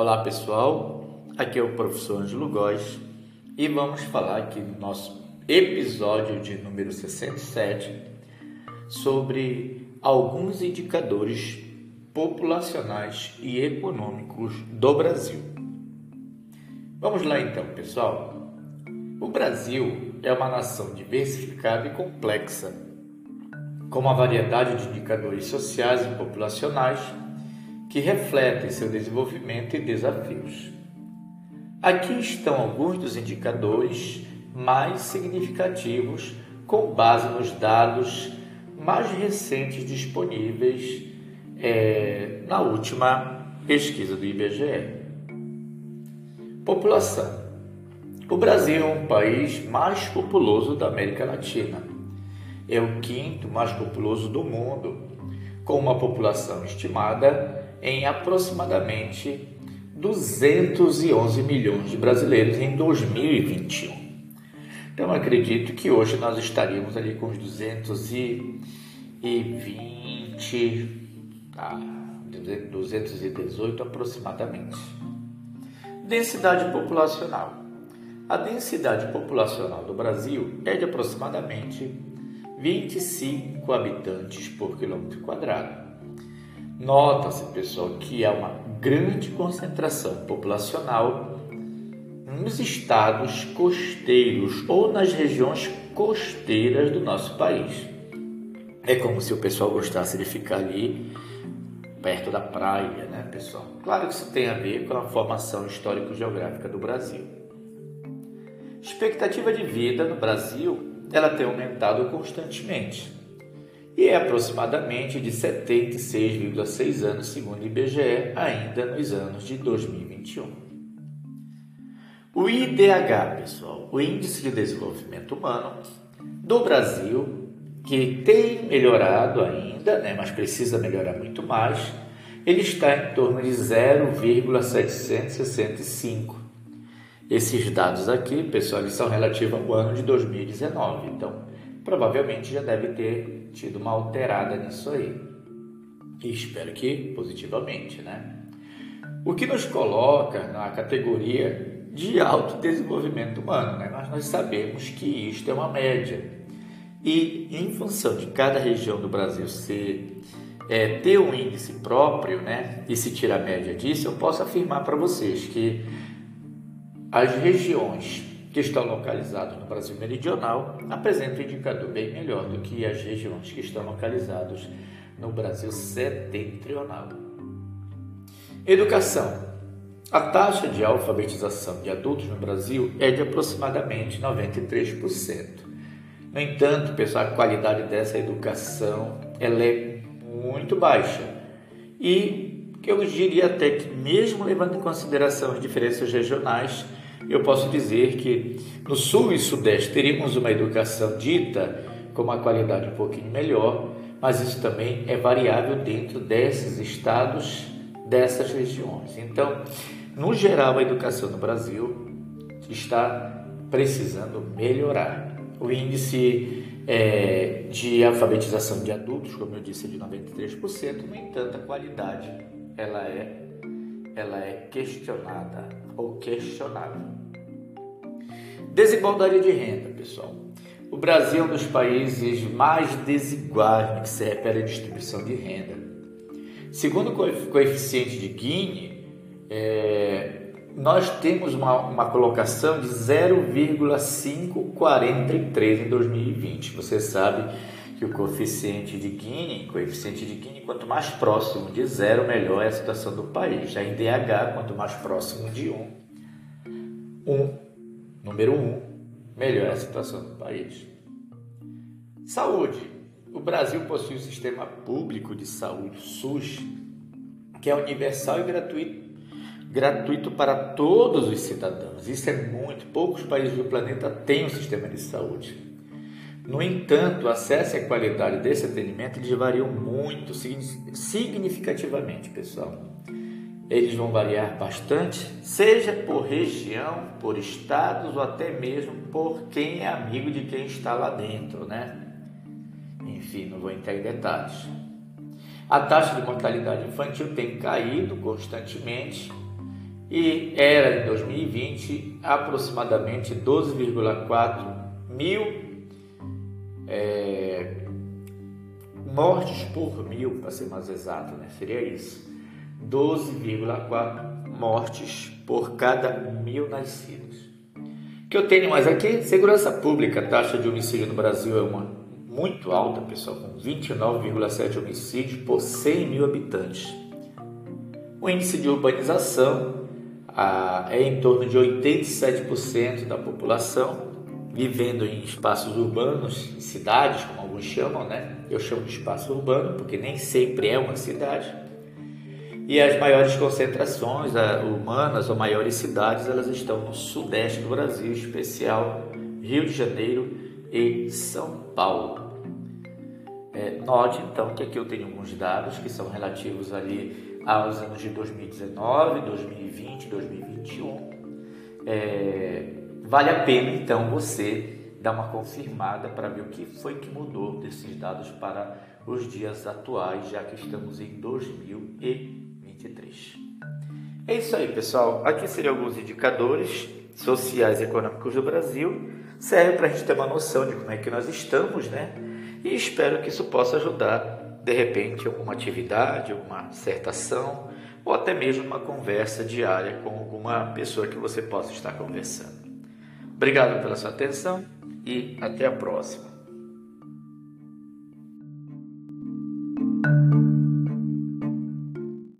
Olá pessoal, aqui é o professor Ângelo Góes e vamos falar aqui no nosso episódio de número 67 sobre alguns indicadores populacionais e econômicos do Brasil. Vamos lá então, pessoal. O Brasil é uma nação diversificada e complexa, com uma variedade de indicadores sociais e populacionais que refletem seu desenvolvimento e desafios. Aqui estão alguns dos indicadores mais significativos com base nos dados mais recentes disponíveis é, na última pesquisa do IBGE. População. O Brasil é um país mais populoso da América Latina. É o quinto mais populoso do mundo, com uma população estimada em aproximadamente 211 milhões de brasileiros em 2021. Então acredito que hoje nós estaríamos ali com os 220, tá, 218 aproximadamente. Densidade populacional. A densidade populacional do Brasil é de aproximadamente 25 habitantes por quilômetro quadrado. Nota-se, pessoal, que há uma grande concentração populacional nos estados costeiros ou nas regiões costeiras do nosso país. É como se o pessoal gostasse de ficar ali perto da praia, né, pessoal? Claro que isso tem a ver com a formação histórico-geográfica do Brasil. Expectativa de vida no Brasil, ela tem aumentado constantemente e é aproximadamente de 76,6 anos, segundo o IBGE, ainda nos anos de 2021. O IDH, pessoal, o Índice de Desenvolvimento Humano do Brasil, que tem melhorado ainda, né, mas precisa melhorar muito mais, ele está em torno de 0,765. Esses dados aqui, pessoal, eles são relativos ao ano de 2019. Então, provavelmente já deve ter tido uma alterada nisso aí. E espero que positivamente, né? O que nos coloca na categoria de alto desenvolvimento humano, né? Mas nós sabemos que isto é uma média. E em função de cada região do Brasil ser é, ter um índice próprio, né? E se tirar a média disso, eu posso afirmar para vocês que as regiões que estão localizados no Brasil meridional apresentam um indicador bem melhor do que as regiões que estão localizados no Brasil setentrional. Educação. A taxa de alfabetização de adultos no Brasil é de aproximadamente 93%. No entanto, pessoal, a qualidade dessa educação ela é muito baixa. E eu diria até que mesmo levando em consideração as diferenças regionais, eu posso dizer que no Sul e Sudeste teríamos uma educação dita com uma qualidade um pouquinho melhor, mas isso também é variável dentro desses estados, dessas regiões. Então, no geral, a educação no Brasil está precisando melhorar. O índice é, de alfabetização de adultos, como eu disse, é de 93%, no entanto, a qualidade ela é ela é questionada ou questionável. Desigualdade de renda, pessoal. O Brasil é um dos países mais desiguais no que se refere à distribuição de renda. Segundo o coeficiente de Gini, é, nós temos uma, uma colocação de 0,543 em 2020. Você sabe que o coeficiente de Gini, coeficiente de Gini, quanto mais próximo de zero, melhor é a situação do país. Já em DH, quanto mais próximo de 1, um, 1, um, número 1, um, melhor é a situação do país. Saúde. O Brasil possui um sistema público de saúde, SUS, que é universal e gratuito, gratuito para todos os cidadãos. Isso é muito. Poucos países do planeta têm um sistema de saúde. No entanto, o acesso e a qualidade desse atendimento eles variam muito, significativamente, pessoal. Eles vão variar bastante, seja por região, por estados ou até mesmo por quem é amigo de quem está lá dentro, né? Enfim, não vou entrar em detalhes. A taxa de mortalidade infantil tem caído constantemente e era em 2020 aproximadamente 12,4 mil é, mortes por mil, para ser mais exato, né? seria isso. 12,4 mortes por cada mil nascidos. O que eu tenho mais aqui, segurança pública, a taxa de homicídio no Brasil é uma muito alta, pessoal, com 29,7 homicídios por 100 mil habitantes. O índice de urbanização ah, é em torno de 87% da população vivendo em espaços urbanos, em cidades, como alguns chamam, né? Eu chamo de espaço urbano porque nem sempre é uma cidade. E as maiores concentrações humanas ou maiores cidades, elas estão no sudeste do Brasil, especial Rio de Janeiro e São Paulo. É, note então que aqui eu tenho alguns dados que são relativos ali aos anos de 2019, 2020, 2021. É, vale a pena então você dar uma confirmada para ver o que foi que mudou desses dados para os dias atuais, já que estamos em 2023. É isso aí, pessoal. Aqui seriam alguns indicadores sociais e econômicos do Brasil. Serve para a gente ter uma noção de como é que nós estamos, né? E espero que isso possa ajudar, de repente, alguma atividade, alguma ação ou até mesmo uma conversa diária com alguma pessoa que você possa estar conversando. Obrigado pela sua atenção e até a próxima.